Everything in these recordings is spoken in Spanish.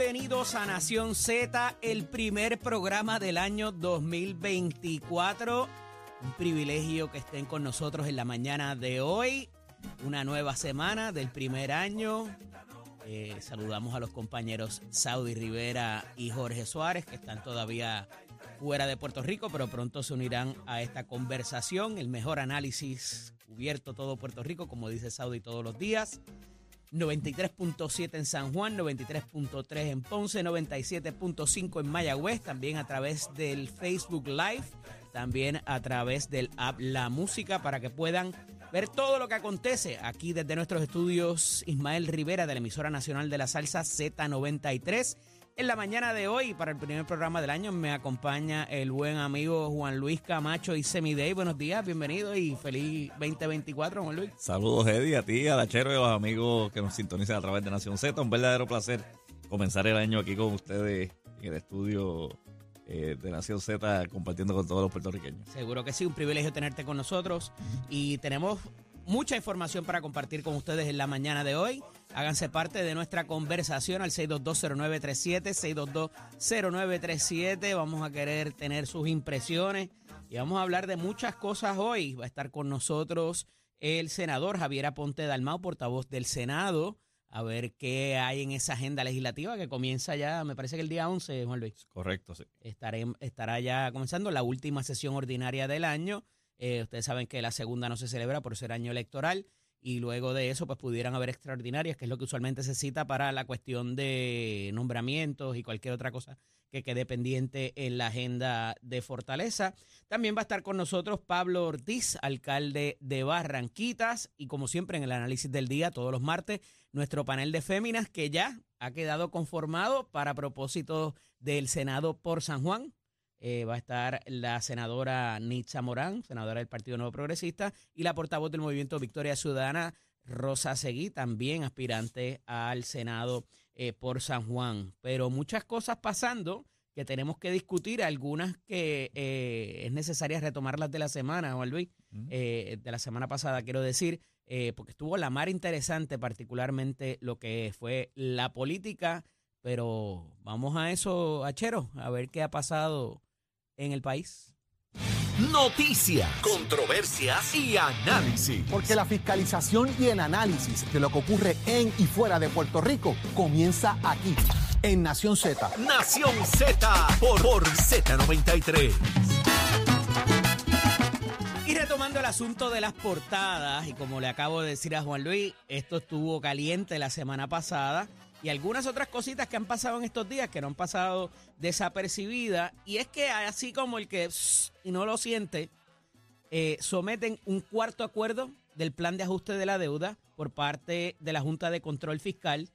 bienvenidos a Nación Z, el primer programa del año 2024. Un privilegio que estén con nosotros en la mañana de hoy, una nueva semana del primer año. Eh, saludamos a los compañeros Saudi Rivera y Jorge Suárez, que están todavía fuera de Puerto Rico, pero pronto se unirán a esta conversación. El mejor análisis cubierto todo Puerto Rico, como dice Saudi todos los días. 93.7 en San Juan, 93.3 en Ponce, 97.5 en Mayagüez, también a través del Facebook Live, también a través del app La Música para que puedan ver todo lo que acontece aquí desde nuestros estudios Ismael Rivera de la emisora nacional de la salsa Z93 en la mañana de hoy, para el primer programa del año, me acompaña el buen amigo Juan Luis Camacho y Semiday. Buenos días, bienvenido y feliz 2024, Juan Luis. Saludos, Eddie, a ti, a la Chero y a los amigos que nos sintonizan a través de Nación Z. Un verdadero placer comenzar el año aquí con ustedes en el estudio eh, de Nación Z compartiendo con todos los puertorriqueños. Seguro que sí, un privilegio tenerte con nosotros y tenemos mucha información para compartir con ustedes en la mañana de hoy. Háganse parte de nuestra conversación al 6220937, 6220937. Vamos a querer tener sus impresiones y vamos a hablar de muchas cosas hoy. Va a estar con nosotros el senador Javier Aponte Dalmau, portavoz del Senado, a ver qué hay en esa agenda legislativa que comienza ya, me parece que el día 11, Juan Luis. Correcto, sí. Estaré, estará ya comenzando la última sesión ordinaria del año. Eh, ustedes saben que la segunda no se celebra por ser año electoral y luego de eso pues pudieran haber extraordinarias, que es lo que usualmente se cita para la cuestión de nombramientos y cualquier otra cosa que quede pendiente en la agenda de Fortaleza. También va a estar con nosotros Pablo Ortiz, alcalde de Barranquitas, y como siempre en el análisis del día, todos los martes, nuestro panel de féminas que ya ha quedado conformado para propósito del Senado por San Juan. Eh, va a estar la senadora Nitza Morán, senadora del Partido Nuevo Progresista, y la portavoz del Movimiento Victoria Ciudadana, Rosa Seguí, también aspirante al Senado eh, por San Juan. Pero muchas cosas pasando que tenemos que discutir, algunas que eh, es necesaria retomarlas de la semana, Juan Luis, de la semana pasada, quiero decir, porque estuvo la mar interesante, particularmente lo que fue la política. Pero vamos a eso, Achero, a ver qué ha pasado en el país. Noticias, controversias y análisis. Porque la fiscalización y el análisis de lo que ocurre en y fuera de Puerto Rico comienza aquí, en Nación Z. Nación Z por, por Z93. Y retomando el asunto de las portadas, y como le acabo de decir a Juan Luis, esto estuvo caliente la semana pasada y algunas otras cositas que han pasado en estos días que no han pasado desapercibidas. Y es que así como el que y no lo siente, eh, someten un cuarto acuerdo del plan de ajuste de la deuda por parte de la Junta de Control Fiscal.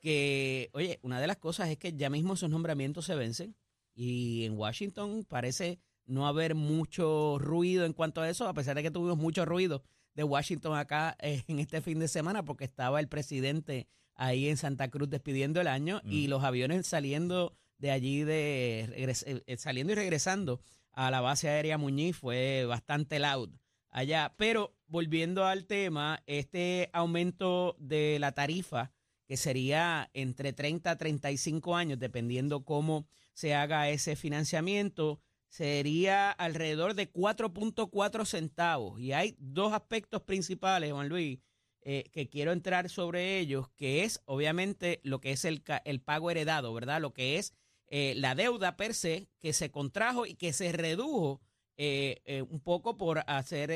Que, oye, una de las cosas es que ya mismo esos nombramientos se vencen y en Washington parece no haber mucho ruido en cuanto a eso, a pesar de que tuvimos mucho ruido de Washington acá eh, en este fin de semana porque estaba el presidente ahí en Santa Cruz despidiendo el año y los aviones saliendo de allí, de eh, eh, saliendo y regresando a la base aérea Muñiz fue bastante loud allá. Pero volviendo al tema, este aumento de la tarifa, que sería entre 30 a 35 años, dependiendo cómo se haga ese financiamiento, sería alrededor de 4.4 centavos. Y hay dos aspectos principales, Juan Luis, eh, que quiero entrar sobre ellos, que es obviamente lo que es el, el pago heredado, ¿verdad? Lo que es eh, la deuda per se que se contrajo y que se redujo eh, un poco por hacer,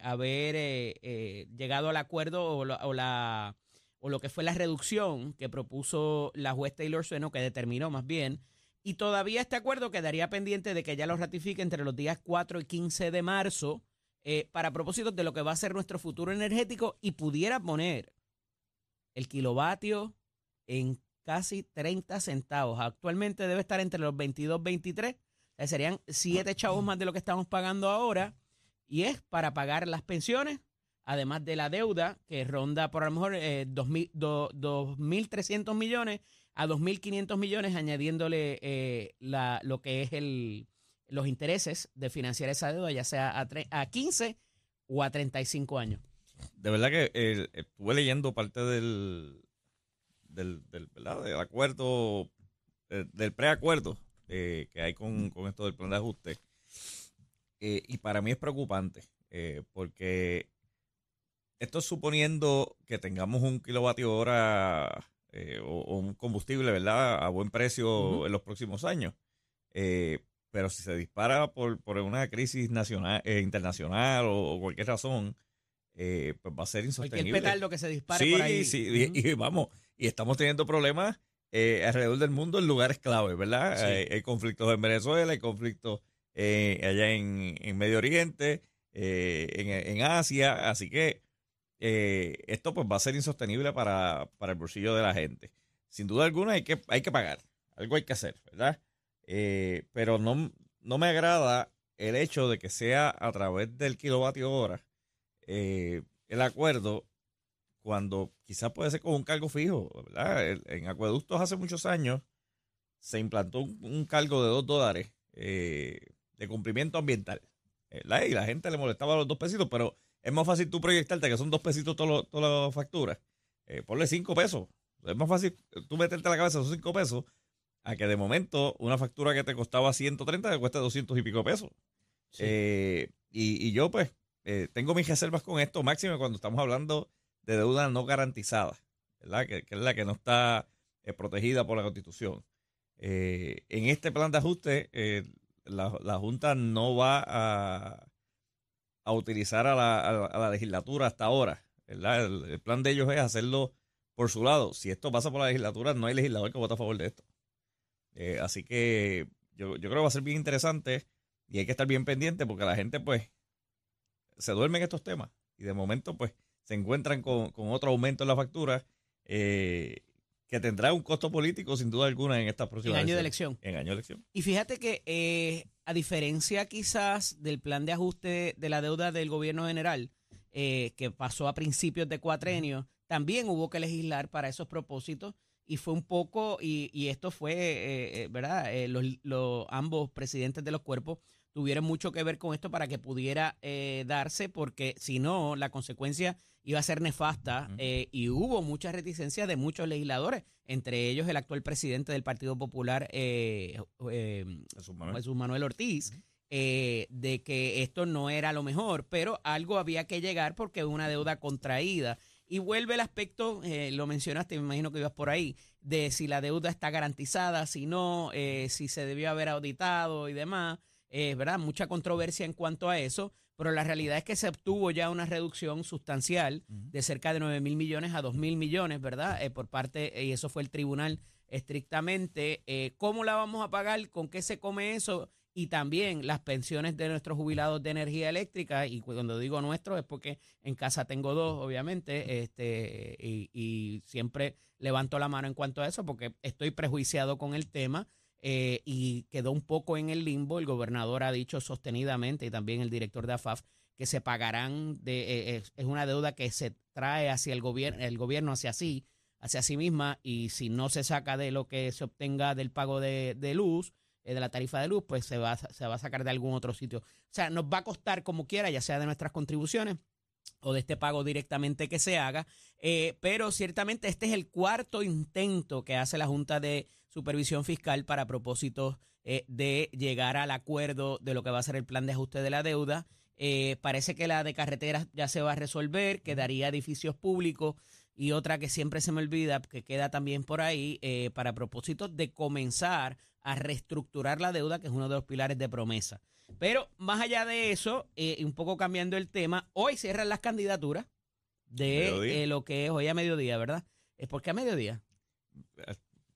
haber llegado al acuerdo o, la, o lo que fue la reducción que propuso la juez Taylor Sueno, que determinó más bien. Y todavía este acuerdo quedaría pendiente de que ya lo ratifique entre los días 4 y 15 de marzo eh, para propósitos de lo que va a ser nuestro futuro energético y pudiera poner el kilovatio en casi 30 centavos. Actualmente debe estar entre los 22 23. serían 7 chavos más de lo que estamos pagando ahora. Y es para pagar las pensiones, además de la deuda que ronda por a lo mejor eh, 2.300 millones a 2.500 millones, añadiéndole eh, la, lo que es el, los intereses de financiar esa deuda, ya sea a, a 15 o a 35 años. De verdad que eh, estuve leyendo parte del, del, del, ¿verdad? del acuerdo, eh, del preacuerdo eh, que hay con, con esto del plan de ajuste. Eh, y para mí es preocupante, porque esto es suponiendo que tengamos un kilovatio hora eh, o, o un combustible, ¿verdad?, a buen precio en los próximos años. Eh, pero si se dispara por, por una crisis nacional, eh, internacional o, o cualquier razón, eh, pues va a ser Cualquier insostenible. petardo que se dispare Sí, por ahí. sí, Ujú. y, y vamos, y estamos teniendo problemas eh, alrededor del mundo en lugares clave, ¿verdad? Sí. Hay, hay conflictos en Venezuela, hay conflictos allá en, en Medio Oriente, en, en Asia, así que esto pues va a ser insostenible para, para el bolsillo de la gente. Sin duda alguna hay que, hay que pagar, algo hay que hacer, ¿verdad? Eh, pero no, no me agrada el hecho de que sea a través del kilovatio hora eh, el acuerdo cuando quizás puede ser con un cargo fijo, ¿verdad? En acueductos hace muchos años se implantó un, cargo de dos dólares eh, de cumplimiento ambiental. Y la gente le molestaba los dos pesitos, pero es más fácil tú proyectarte que son dos pesitos todas las- facturas. Ponle cinco pesos. Es más fácil tú meterte en la cabeza esos cinco pesos a que de momento una factura que te costaba 130 te cueste 200 y pico pesos. Sí. Eh, y, y yo, pues, eh, tengo mis reservas con esto, máximo cuando estamos hablando de deuda no garantizada, ¿verdad? Que, que es la que no está eh, protegida por la Constitución. En este plan de ajuste, la, la Junta no va a, a utilizar a la, a la- a la legislatura hasta ahora, ¿verdad? El, el plan de ellos es hacerlo por su lado. Si esto pasa por la legislatura, no hay legislador que vote a favor de esto. Eh, así que yo, yo creo que va a ser bien interesante y hay que estar bien pendiente porque la gente, pues, se duerme en estos temas y de momento, pues, se encuentran con, con otro aumento en la factura eh, que tendrá un costo político sin duda alguna en estas En próximas año de elección. En año de elección. Y fíjate que eh, a diferencia quizás del plan de ajuste de la deuda del gobierno general, eh, que pasó a principios de cuatrenio, también hubo que legislar para esos propósitos y fue un poco, y, y esto fue, eh, eh, ¿verdad? Eh, los, los- ambos presidentes de los cuerpos tuvieron mucho que ver con esto para que pudiera eh, darse, porque si no, la consecuencia iba a ser nefasta y hubo mucha reticencia de muchos legisladores, entre ellos el actual presidente del Partido Popular, Jesús Manuel. Jesús Manuel Ortiz, eh, de que esto no era lo mejor, pero algo había que llegar porque una deuda contraída. Y vuelve el aspecto, eh, lo mencionaste, me imagino que ibas por ahí, de si la deuda está garantizada, si no, eh, si se debió haber auditado y demás, eh, ¿verdad? Mucha controversia en cuanto a eso, pero la realidad es que se obtuvo ya una reducción sustancial de cerca de 9 mil millones a 2 mil millones, ¿verdad? Eh, por parte, y eso fue el tribunal estrictamente. Eh, ¿Cómo la vamos a pagar? ¿Con qué se come eso? Y también las pensiones de nuestros jubilados de energía eléctrica, y cuando digo nuestros es porque en casa tengo dos, obviamente, este, y, siempre levanto la mano en cuanto a eso, porque estoy prejuiciado con el tema. eh, y quedó un poco en el limbo. El gobernador ha dicho sostenidamente y también el director de AFAF que se pagarán de eh, es, es una deuda que se trae hacia el gobierno el gobierno hacia sí hacia sí misma y si no se saca de lo que se obtenga del pago de, de luz eh, de la tarifa de luz pues se va a- se va a sacar de algún otro sitio o sea nos va a costar como quiera ya sea de nuestras contribuciones o de este pago directamente que se haga, eh, pero ciertamente este es el cuarto intento que hace la Junta de Supervisión Fiscal para propósitos eh, de llegar al acuerdo de lo que va a ser el plan de ajuste de la deuda. Eh, parece que la de carreteras ya se va a resolver, quedaría edificios públicos y otra que siempre se me olvida, que queda también por ahí, eh, para propósitos de comenzar a reestructurar la deuda, que es uno de los pilares de promesa. Pero más allá de eso, eh, y un poco cambiando el tema, hoy cierran las candidaturas de eh, lo que es hoy a mediodía, ¿verdad? ¿Es porque a mediodía?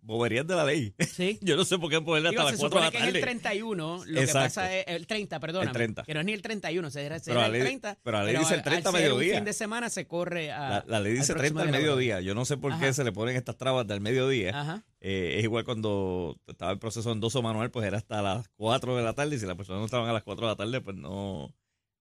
Boberías de la ley. Sí. Yo no sé por qué ponerle hasta Digo, las 4 de la que es el tarde. 31, lo que Exacto. pasa es el 30, perdón. El 30. Que no es ni el 31, se era, Pero el ley- 30. pero la ley dice el al- 30 al ser mediodía. un fin de semana se corre a. La, la ley dice al 30 al mediodía. Yo no sé por qué Ajá. se le ponen estas trabas del mediodía. Ajá. Eh, es igual cuando estaba el proceso endoso manual, pues era hasta las 4 de la tarde. Y si las personas no estaban a las 4 de la tarde, pues no,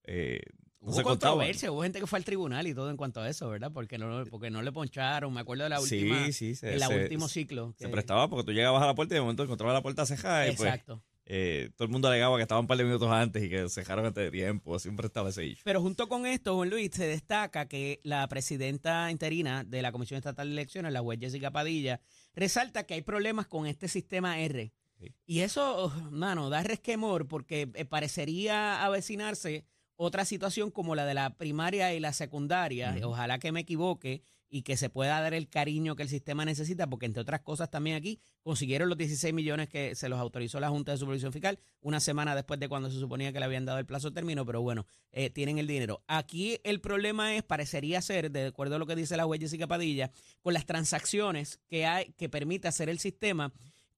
eh, no Hubo se controversia, hubo gente que fue al tribunal y todo en cuanto a eso, ¿verdad? Porque no, porque no le poncharon. Me acuerdo de la última, sí, sí. Se, en la se- último ciclo. se que- prestaba porque tú llegabas a la puerta y de momento encontrabas la puerta cejada pues Exacto. Eh, todo el mundo alegaba que estaban un par de minutos antes y que se dejaron antes de tiempo. Siempre estaba ese issue. Pero junto con esto, Juan Luis, se destaca que la presidenta interina de la Comisión Estatal de Elecciones, la juez Jessica Padilla, resalta que hay problemas con este sistema R. Sí. Y eso, mano, da resquemor porque eh, parecería avecinarse otra situación como la de la primaria y la secundaria. Ojalá que me equivoque y que se pueda dar el cariño que el sistema necesita, porque entre otras cosas también aquí consiguieron los 16 millones que se los autorizó la Junta de Supervisión Fiscal una semana después de cuando se suponía que le habían dado el plazo de término, pero bueno, eh, tienen el dinero. Aquí el problema es, parecería ser, de acuerdo a lo que dice la juez Jessica Padilla, con las transacciones que hay que permite hacer el sistema,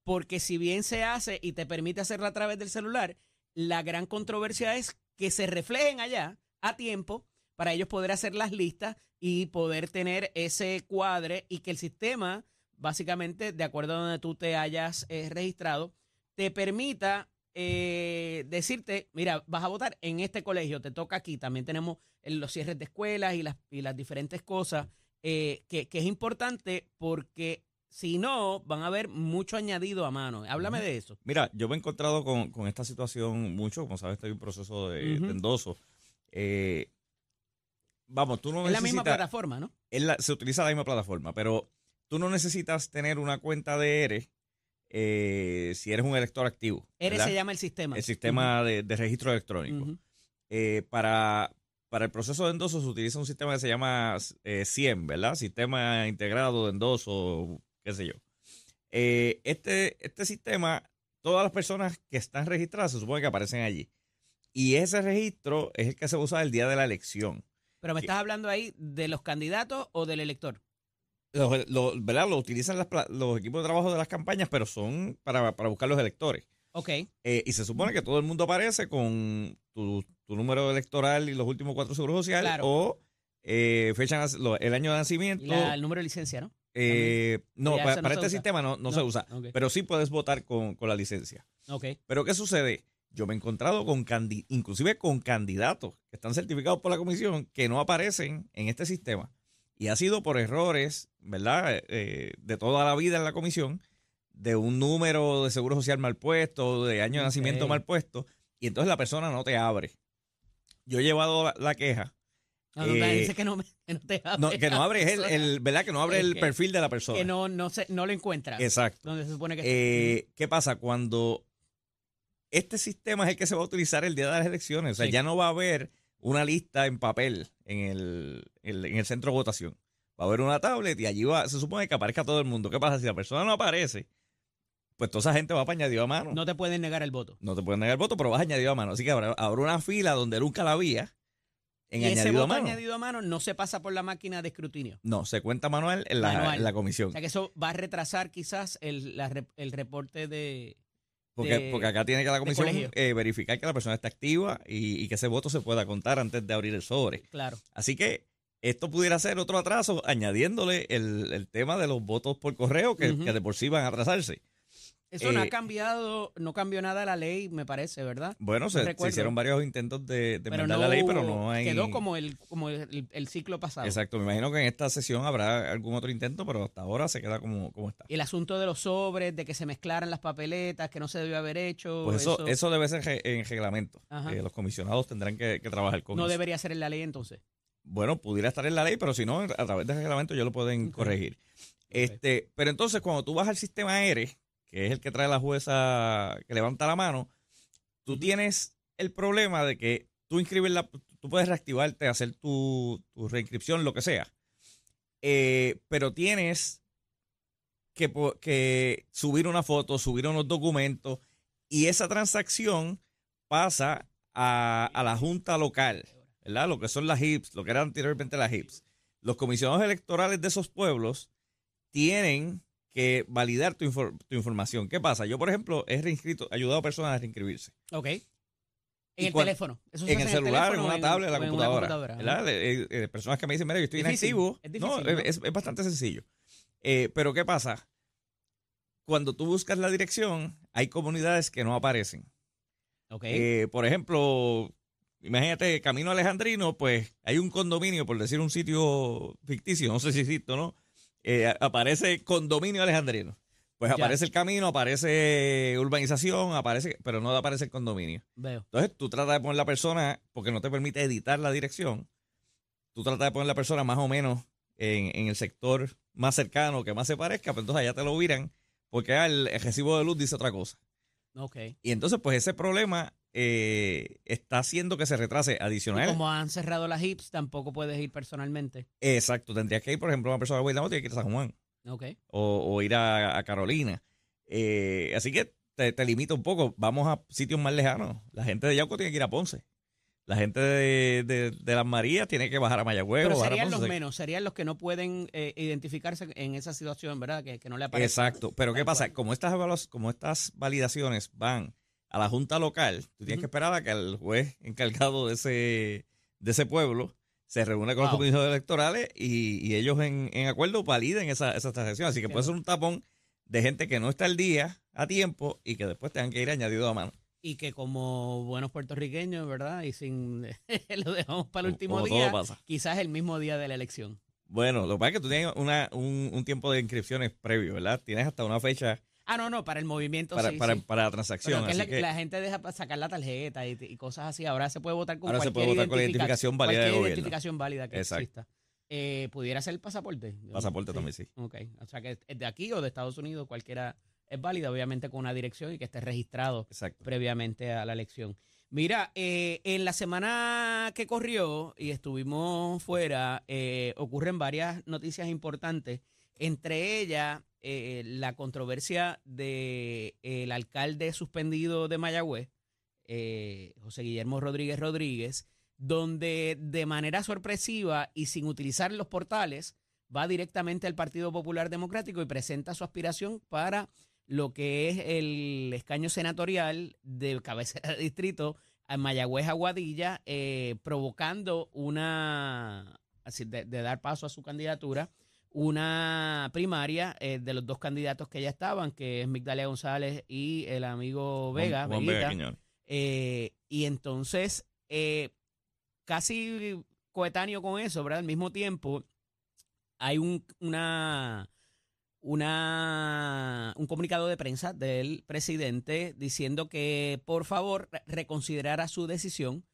porque si bien se hace y te permite hacerla a través del celular, la gran controversia es que se reflejen allá a tiempo para ellos poder hacer las listas y poder tener ese cuadre y que el sistema, básicamente, de acuerdo a donde tú te hayas eh, registrado, te permita eh, decirte, mira, vas a votar en este colegio, te toca aquí. También tenemos los cierres de escuelas y las, y las diferentes cosas, eh, que, que es importante porque si no, van a haber mucho añadido a mano. Háblame de eso. Mira, yo me he encontrado con, con esta situación mucho. Como sabes, estoy en un proceso de, endoso. Eh, vamos, tú no es la misma necesitas- plataforma, ¿no? es la- se utiliza la misma plataforma, pero tú no necesitas tener una cuenta de ERE eh, si eres un elector activo. ¿verdad? se llama el sistema. el sistema de, de registro electrónico. Eh, para, para el proceso de endoso se utiliza un sistema que se llama eh, CIEM, ¿verdad? Sistema integrado de endoso, qué sé yo. Eh, este, este sistema, todas las personas que están registradas se supone que aparecen allí. Y ese registro es el que se usa el día de la elección. Pero me ¿Qué? estás hablando ahí de los candidatos o del elector. Lo- ¿verdad? Lo utilizan las los equipos de trabajo de las campañas, pero son para, para buscar los electores. Ok. Eh, y se supone que todo el mundo aparece con tu, tu número electoral y los últimos cuatro seguros sociales Claro. o eh, fecha, el año de nacimiento. Y la- el número de licencia, ¿no? Eh, no, para este usa. sistema no, no se usa, pero sí puedes votar con, con la licencia. Ok. Pero ¿qué sucede? Yo me he encontrado con candi inclusive con candidatos que están certificados por la comisión que no aparecen en este sistema. Y ha sido por errores, ¿verdad? Eh, de toda la vida en la comisión, de un número de seguro social mal puesto, de año de nacimiento mal puesto, y entonces la persona no te abre. Yo he llevado la, la queja. No, no, Eh, dice que no, me- que no te No, que no abre el, ¿verdad? Que no abre Es el que- perfil de la persona. Que no, no, se, no lo encuentra. Exacto. Donde se supone que Eh, ¿Qué pasa? Cuando este sistema es el que se va a utilizar el día de las elecciones, o sea, Sí. ya no va a haber una lista en papel en el, el- en el centro de votación. Va a haber una tablet y allí va, se supone que aparezca todo el mundo. ¿Qué pasa? Si la persona no aparece, pues toda esa gente va para añadido a mano. no te pueden negar el voto. No te pueden negar el voto, pero vas añadido a mano. Así que habrá, habrá una fila donde nunca la había en y ese a voto mano. añadido a mano no se pasa por la máquina de escrutinio. No, se cuenta manual en la, Manual. en la comisión. O sea que eso va a retrasar quizás el, la el reporte de... Porque, de- porque acá tiene que la comisión colegio. eh, verificar que la persona está activa y, y que ese voto se pueda contar antes de abrir el sobre. Claro. Así que esto pudiera ser otro atraso, añadiéndole el, el tema de los votos por correo, que, Ujú. que de por sí van a atrasarse. Eso no ha Eh, cambiado, no cambió nada la ley, me parece, ¿verdad? Bueno, se, hicieron varios intentos de, de no la ley, pero no hay... Quedó como el, como el, el ciclo pasado. Exacto, me imagino que en esta sesión habrá algún otro intento, pero hasta ahora se queda como, como está. El asunto de los sobres, de que se mezclaran las papeletas, que no se debió haber hecho. Pues eso, eso, debe ser en reglamento. Eh, los comisionados tendrán que, que trabajar con no eso. debería ser en la ley entonces. Bueno, pudiera estar en la ley, pero si no, a través del reglamento ya lo pueden corregir. Este, pero entonces, cuando tú vas al sistema ERE, que es el que trae la jueza que levanta la mano, tú tienes el problema de que tú inscribes la, tú puedes reactivarte, hacer tu, tu reinscripción, lo que sea. Eh, pero tienes que, subir una foto, subir unos documentos, y esa transacción pasa a, a la junta local, ¿verdad? Lo que son las HIPS, lo que eran anteriormente las HIPS. Los comisionados electorales de esos pueblos tienen que validar tu, infor- tu información. ¿Qué pasa? Yo, por ejemplo, he reinscrito, ayudado a personas a reinscribirse. Ok. En ¿Y el teléfono. Eso En el celular, en una tablet, en la computadora. ¿verdad? Eh, eh, personas que me dicen, mira, yo estoy Difícil, inactivo. es no, difícil, ¿no? Es, es bastante sencillo. Eh, pero ¿qué pasa? Cuando tú buscas la dirección, hay comunidades que no aparecen. Ok. Eh, por ejemplo, imagínate, Camino Alejandrino, pues hay un condominio, por decir un sitio ficticio, no sé si existe o no, eh, aparece condominio alejandrino. Pues Ya. aparece el camino, aparece urbanización, aparece, pero no aparece el condominio. Veo. Entonces tú tratas de poner la persona, porque no te permite editar la dirección, tú tratas de poner la persona más o menos en, en el sector más cercano, que más se parezca, pero entonces allá te lo viran, porque el, el recibo de luz dice otra cosa. Ok. Y entonces, pues ese problema eh, está haciendo que se retrase Y adicional. como han cerrado las hips, tampoco puedes ir personalmente. Exacto, tendrías que ir, por ejemplo, una persona de Guaynabo tiene que ir a San Juan Ok. o, o ir a, a Carolina. Eh, así que te, te limita un poco. Vamos a sitios más lejanos. La gente de Yauco tiene que ir a Ponce. La gente de, de, de Las Marías tiene que bajar a Mayagüez Pero a serían Ponce. los menos, serían los que no pueden eh, identificarse en esa situación, ¿verdad? Que, que no le aparece. Exacto. Pero ¿qué pasa? Como estas, como estas validaciones van a la Junta Local, tú tienes que esperar a que el juez encargado de ese, de ese pueblo se reúna con los Wow. comisionados electorales y, y ellos en, en acuerdo validen esa, esa transacción. Así que puede ser un tapón de gente que no está al día, a tiempo, y que después tengan que ir añadido a mano. Y que como buenos puertorriqueños, ¿verdad? Y sin lo dejamos para el último Como día, pasa. quizás el mismo día de la elección. Bueno, lo que pasa es que tú tienes una, un, un tiempo de inscripciones previo, ¿verdad? Tienes hasta una fecha Ah, no, no, para el movimiento para, sí, para, sí. para la transacción. es la, así que la gente deja para sacar la tarjeta y, y cosas así. Ahora se puede votar con Ahora se cualquier puede votar con la identifica- identificación válida de gobierno. identificación válida que Exacto. exista. Eh, ¿Pudiera ser el pasaporte? pasaporte también, sí. Ok, o sea que de aquí o de Estados Unidos, cualquiera es válida, obviamente con una dirección y que esté registrado Exacto. previamente a la elección. Mira, eh, en la semana que corrió y estuvimos fuera, eh, ocurren varias noticias importantes, entre ellas eh, la controversia del el alcalde suspendido de Mayagüez, eh, José Guillermo Rodríguez Rodríguez, donde de manera sorpresiva y sin utilizar los portales, va directamente al Partido Popular Democrático y presenta su aspiración para lo que es el escaño senatorial de cabecera de distrito a Mayagüez Aguadilla, eh, provocando una, de dar paso a su candidatura, una primaria eh, de los dos candidatos que ya estaban, que es Migdalia González y el amigo Vega, Juan- Juan Veguita. Vega Quiñones. Eh, y entonces, eh, casi coetáneo con eso, ¿verdad? Al mismo tiempo, hay un, una, una, un comunicado de prensa del presidente diciendo que por favor re- reconsiderara su decisión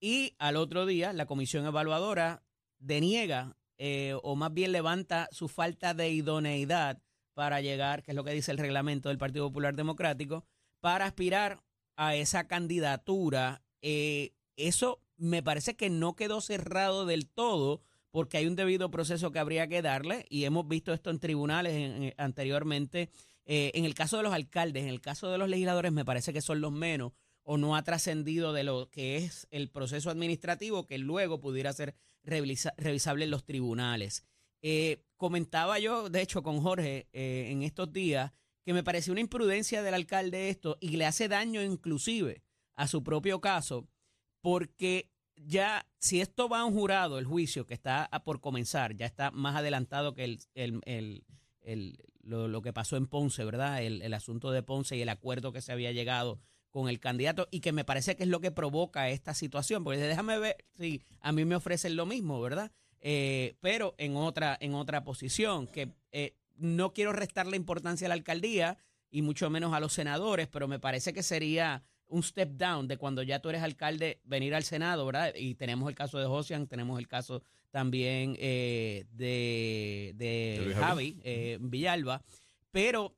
y al otro día la comisión evaluadora deniega eh, o más bien levanta su falta de idoneidad para llegar, que es lo que dice el reglamento del Partido Popular Democrático, para aspirar a esa candidatura. Eh, eso me parece que no quedó cerrado del todo porque hay un debido proceso que habría que darle y hemos visto esto en tribunales en- en- anteriormente. Eh, en el caso de los alcaldes, en el caso de los legisladores me parece que son los menos o no ha trascendido de lo que es el proceso administrativo que luego pudiera ser revisa- revisable en los tribunales. Eh, comentaba yo, de hecho, con Jorge eh, en estos días que me pareció una imprudencia del alcalde esto y le hace daño inclusive a su propio caso, porque ya si esto va a un jurado, el juicio que está por comenzar, ya está más adelantado que el, el- el- el- lo, lo que pasó en Ponce, ¿verdad? El, el asunto de Ponce y el acuerdo que se había llegado con el candidato y que me parece que es lo que provoca esta situación, porque déjame ver si a mí me ofrecen lo mismo, ¿verdad? Eh, pero en otra, en otra posición, que eh, no quiero restarle importancia a la alcaldía y mucho menos a los senadores, pero me parece que sería un step down de cuando ya tú eres alcalde venir al Senado, ¿verdad? Y tenemos el caso de Josian, tenemos el caso también eh, de, de Luis Javi eh, Villalba, pero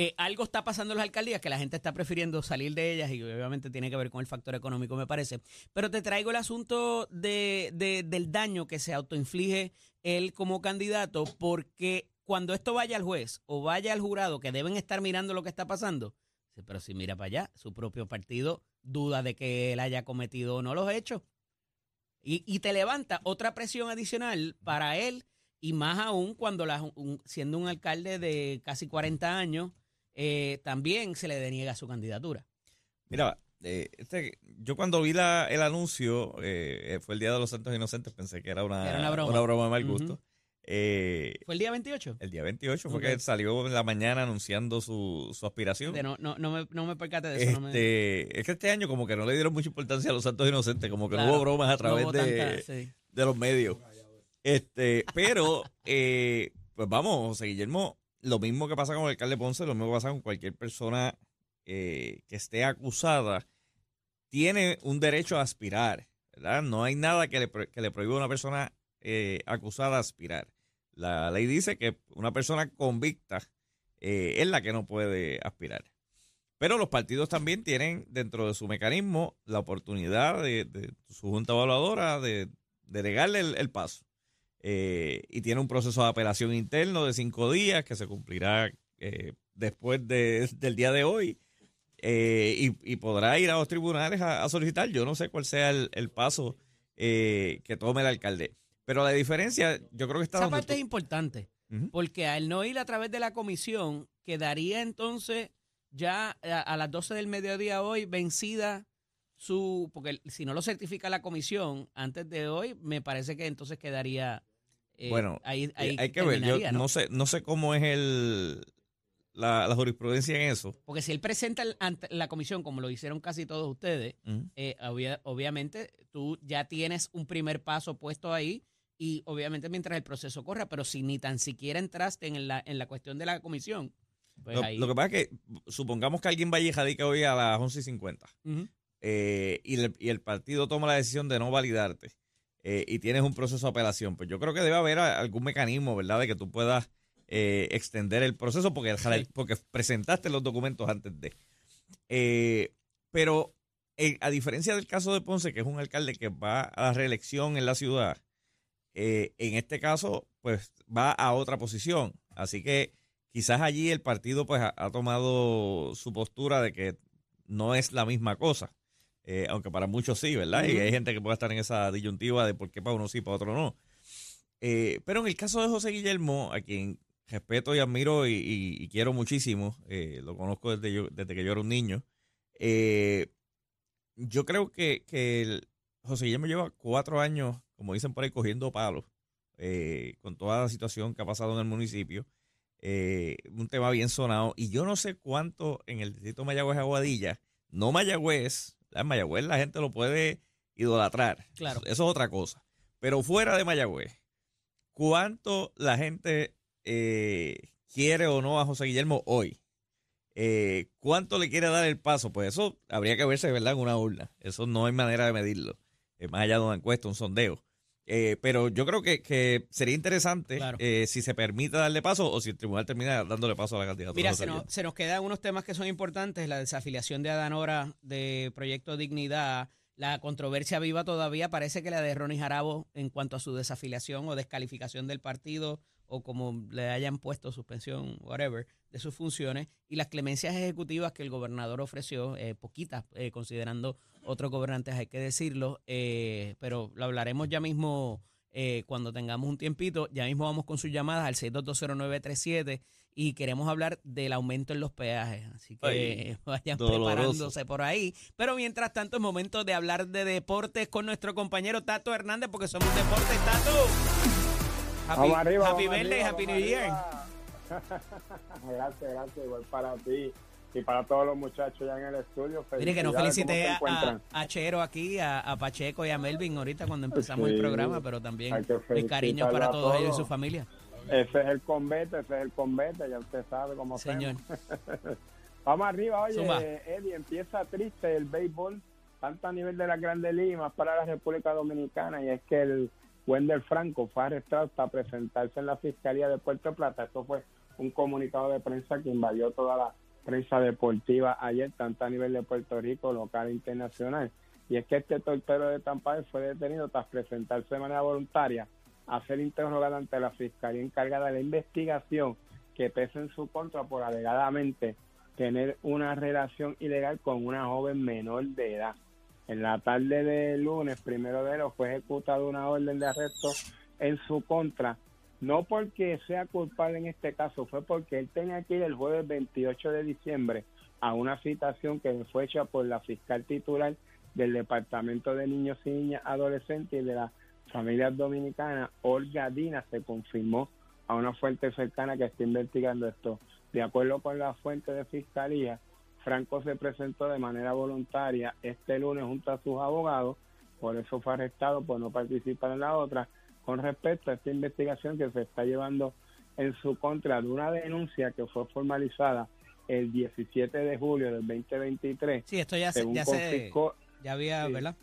eh, algo está pasando en las alcaldías que la gente está prefiriendo salir de ellas y obviamente tiene que ver con el factor económico, me parece. Pero te traigo el asunto de, de- del daño que se autoinflige él como candidato, porque cuando esto vaya al juez o vaya al jurado, que deben estar mirando lo que está pasando, pero si mira para allá, su propio partido duda de que él haya cometido o no los hechos. Y, y te levanta otra presión adicional para él, y más aún cuando siendo un alcalde de casi 40 años, eh, también se le deniega su candidatura. Mira, eh, este, yo cuando vi la, el anuncio, eh, eh, fue el Día de los Santos Inocentes, pensé que era una, Era una broma. de mal gusto. Eh, ¿Fue el día 28? el día 28 fue que salió en la mañana anunciando su, su aspiración. De no, no, no, me, no me percate de eso. no me- Este, es que este año como que no le dieron mucha importancia a los Santos Inocentes, como que no hubo bromas a través de, tanta- sí. de los medios. Este, pero, eh, pues vamos, José Guillermo lo mismo que pasa con el alcalde Ponce, lo mismo que pasa con cualquier persona eh, que esté acusada, tiene un derecho a aspirar, ¿verdad? No hay nada que le, que le prohíba a una persona eh, acusada aspirar. La ley dice que una persona convicta eh, es la que no puede aspirar. Pero los partidos también tienen dentro de su mecanismo la oportunidad de, su junta evaluadora de, de negarle el, el paso. Eh, y tiene un proceso de apelación interno de cinco días que se cumplirá eh, después de- del día de hoy. Eh, y, y podrá ir a los tribunales a, a solicitar. Yo no sé cuál sea el, el paso eh, que tome el alcalde. Pero la diferencia, yo creo que está Esa parte es importante, porque al no ir a través de la comisión, quedaría entonces ya a, a las 12 del mediodía hoy vencida su, porque si no lo certifica la comisión antes de hoy, me parece que entonces quedaría eh, Bueno, ahí, ahí hay que ver, yo ¿no? sé, no sé cómo es el la, la jurisprudencia en eso. Porque si él presenta el- ante la comisión, como lo hicieron casi todos ustedes, eh, obvia- obviamente tú ya tienes un primer paso puesto ahí y obviamente mientras el proceso corra, pero si ni tan siquiera entraste en la, en la cuestión de la comisión, pues Lo, ahí... lo que pasa es que supongamos que alguien vaya y radica hoy a las 11 y 50 Ujú. eh, y el partido toma la decisión de no validarte eh, y tienes un proceso de apelación, pues yo creo que debe haber algún mecanismo, ¿verdad?, de que tú puedas eh, extender el proceso porque, el porque presentaste los documentos antes de. Eh, pero eh, a diferencia del caso de Ponce, que es un alcalde que va a la reelección en la ciudad, en este caso, pues va a otra posición. Así que quizás allí el partido pues ha, ha tomado su postura de que no es la misma cosa. Eh, aunque para muchos sí, ¿verdad? Y hay gente que puede estar en esa disyuntiva de por qué para uno sí, para otro no. Eh, pero en el caso de José Guillermo, a quien respeto y admiro y, y- y quiero muchísimo, eh, lo conozco desde, yo, desde que yo era un niño, yo creo que, que el- José Guillermo lleva cuatro años, como dicen por ahí, cogiendo palos con toda la situación que ha pasado en el municipio. Un tema bien sonado. Y yo no sé cuánto en el distrito Mayagüez Aguadilla, no Mayagüez, en Mayagüez la gente lo puede idolatrar. Claro. Eso es otra cosa. Pero fuera de Mayagüez, ¿cuánto la gente eh, quiere o no a José Guillermo hoy? Eh, ¿Cuánto le quiere dar el paso? Pues eso habría que verse, ¿verdad? En una urna. Eso no hay manera de medirlo. eh, más allá de una encuesta, un sondeo. Eh, pero yo creo que, que sería interesante Claro. eh, si se permite darle paso o si el tribunal termina dándole paso a la candidatura. Mira, se nos, se nos quedan unos temas que son importantes, la desafiliación de Adanora de Proyecto Dignidad, la controversia viva todavía, parece que la de Ronnie Jarabo en cuanto a su desafiliación o descalificación del partido o como le hayan puesto suspensión, whatever, de sus funciones, y las clemencias ejecutivas que el gobernador ofreció, eh, poquitas, eh, considerando otros gobernantes, hay que decirlo, eh, pero lo hablaremos ya mismo cuando tengamos un tiempito. Ya mismo vamos con sus llamadas al 6220937 y queremos hablar del aumento en los peajes. Así que Ay, vayan doloroso. preparándose por ahí. Pero mientras tanto es momento de hablar de deportes con nuestro compañero Tato Hernández porque somos deportes, Tato. Happy, Vamos arriba, happy birthday, arriba, happy New Year. gracias, gracias, igual para ti y para todos los muchachos ya en el estudio. Mire que no Felicidades, felicité ¿cómo a, a- Chero aquí, a, a Pacheco y a Melvin ahorita cuando empezamos el Sí. programa, pero también mis cariños para a todos ellos y todos. su familia. Ese es el convete, ese es el convete, ya usted sabe cómo Señor. Vamos arriba, oye, Zumba. Eddie, empieza triste el béisbol, tanto a nivel de la Grande Liga, para la República Dominicana, y es que el Wendell Franco fue arrestado hasta presentarse en la Fiscalía de Puerto Plata. Esto fue un comunicado de prensa que invadió toda la prensa deportiva ayer, tanto a nivel de Puerto Rico, local e internacional. Y es que este tortero de Tampa fue detenido tras presentarse de manera voluntaria a ser interrogado ante la Fiscalía encargada de la investigación que pesa en su contra por alegadamente tener una relación ilegal con una joven menor de edad. En la tarde del lunes, primero de enero, fue ejecutada una orden de arresto en su contra, no porque sea culpable en este caso, fue porque él tenía que ir el jueves 28 de diciembre a una citación que fue hecha por la fiscal titular del Departamento de Niños y Niñas Adolescentes y de la Familias Dominicanas, Olga Dina, se confirmó a una fuente cercana que está investigando esto. De acuerdo con la fuente de fiscalía, Franco se presentó de manera voluntaria este lunes junto a sus abogados, por eso fue arrestado por no participar en la otra, con respecto a esta investigación que se está llevando en su contra de una denuncia que fue formalizada el 17 de julio del 2023. Sí, esto ya se, según ya se, confiscó- ya había, Sí. ¿verdad?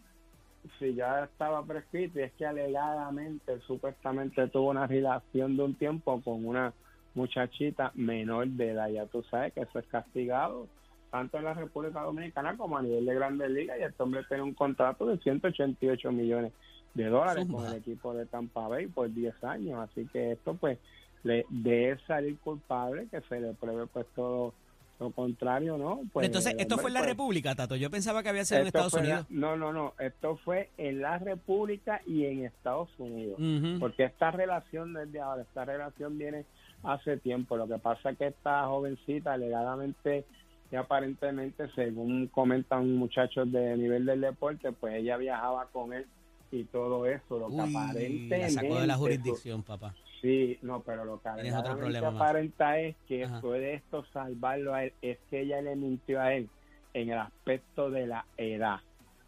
Sí, ya estaba prescrito y es que alegadamente, supuestamente tuvo una relación de un tiempo con una muchachita menor de edad. Ya tú sabes que eso es castigado tanto en la República Dominicana como a nivel de Grandes Ligas y este hombre tiene un contrato de 188 millones de dólares con el equipo de Tampa Bay por 10 años. Así que esto pues le, de él salir culpable, que se le pruebe pues todo lo contrario, ¿no? Pues, Entonces, esto fue en la pues, República, Tato. Yo pensaba que había sido en Estados la- Unidos. no, no, no. Esto fue en la República y en Estados Unidos. Porque esta relación no es de ahora, esta relación viene hace tiempo. Lo que pasa es que esta jovencita, alegadamente y aparentemente, según comentan muchachos de nivel del deporte, pues ella viajaba con él y todo eso. Lo que Uy, aparentemente. la sacó de la jurisdicción, papá. Sí, no, pero lo que otro más. aparenta es que Ajá. puede esto salvarlo a él, es que ella le mintió a él en el aspecto de la edad.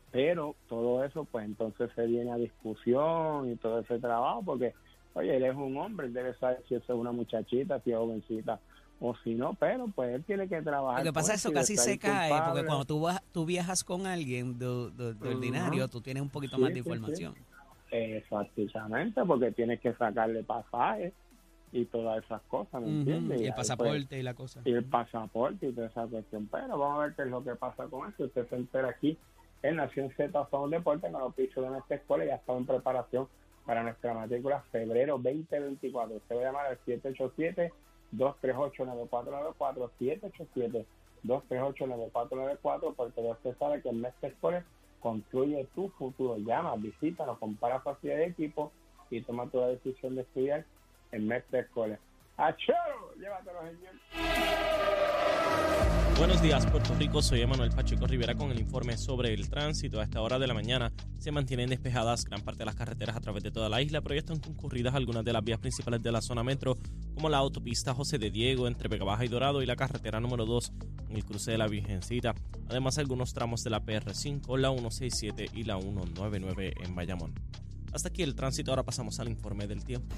Pero todo eso, pues entonces se viene a discusión y todo ese trabajo, porque, oye, él es un hombre, él debe saber si eso es una muchachita, si es jovencita o si no, pero pues él tiene que trabajar. Lo que pasa es eso casi se cae, porque cuando tú, vas, tú viajas con alguien de, de- de Ujú. ordinario, tú tienes un poquito Sí, más de sí, sí. información. Exactamente, porque tienes que sacarle pasajes y todas esas cosas, ¿me Ujú, entiendes? Y el pues, pasaporte y la cosa. y el pasaporte y toda esa cuestión. Pero vamos a ver qué es lo que pasa con eso. Usted se entera aquí en Nación Z son Deporte con los pisos de nuestra escuela y ya estamos en preparación para nuestra matrícula febrero 2024. Usted va a llamar al 787-238-9494, 787-238-9494, porque usted sabe que el Mestre Escolar construye tu futuro. Llama, visita, nos compara facilidad de equipo y toma tu decisión de estudiar en Mestre Escolar. ¡Achero! Llévatelo, señor. Buenos días, Puerto Rico. Soy Emanuel Pacheco Rivera con el informe sobre el tránsito. A esta hora de la mañana se mantienen despejadas gran parte de las carreteras a través de toda la isla, pero están concurridas algunas de las vías principales de la zona metro, como la autopista José de Diego entre Vega Baja y Dorado y la carretera número 2 en el cruce de la Virgencita. Además, algunos tramos de la PR5, la 167 y la 199 en Bayamón. Hasta aquí el tránsito. Ahora pasamos al informe del tiempo.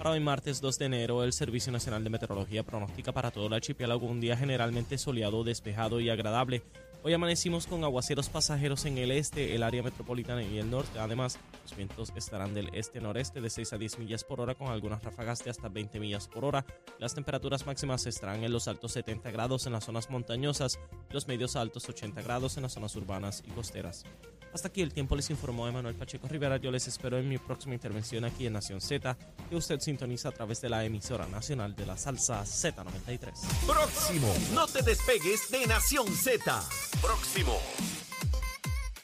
Para hoy martes 2 de enero, el Servicio Nacional de Meteorología pronostica para todo el archipiélago un día generalmente soleado, despejado y agradable. Hoy amanecimos con aguaceros pasajeros en el este, el área metropolitana y el norte. Además, los vientos estarán del este-noreste de 6 a 10 millas por hora con algunas ráfagas de hasta 20 millas por hora. Las temperaturas máximas estarán en los altos 70 grados en las zonas montañosas y los medios altos 80 grados en las zonas urbanas y costeras. Hasta aquí el tiempo les informó Emanuel Pacheco Rivera. Yo les espero en mi próxima intervención aquí en Nación Z, que usted sintoniza a través de la emisora nacional de la salsa Z93. Próximo. No te despegues de Nación Z. Próximo.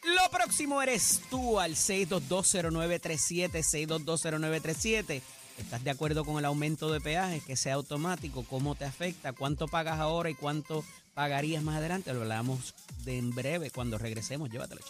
Lo próximo eres tú al 6220937, 6220937. ¿Estás de acuerdo con el aumento de peajes, que sea automático? ¿Cómo te afecta? ¿Cuánto pagas ahora y cuánto pagarías más adelante? Lo hablamos de en breve cuando regresemos. Llévatelo.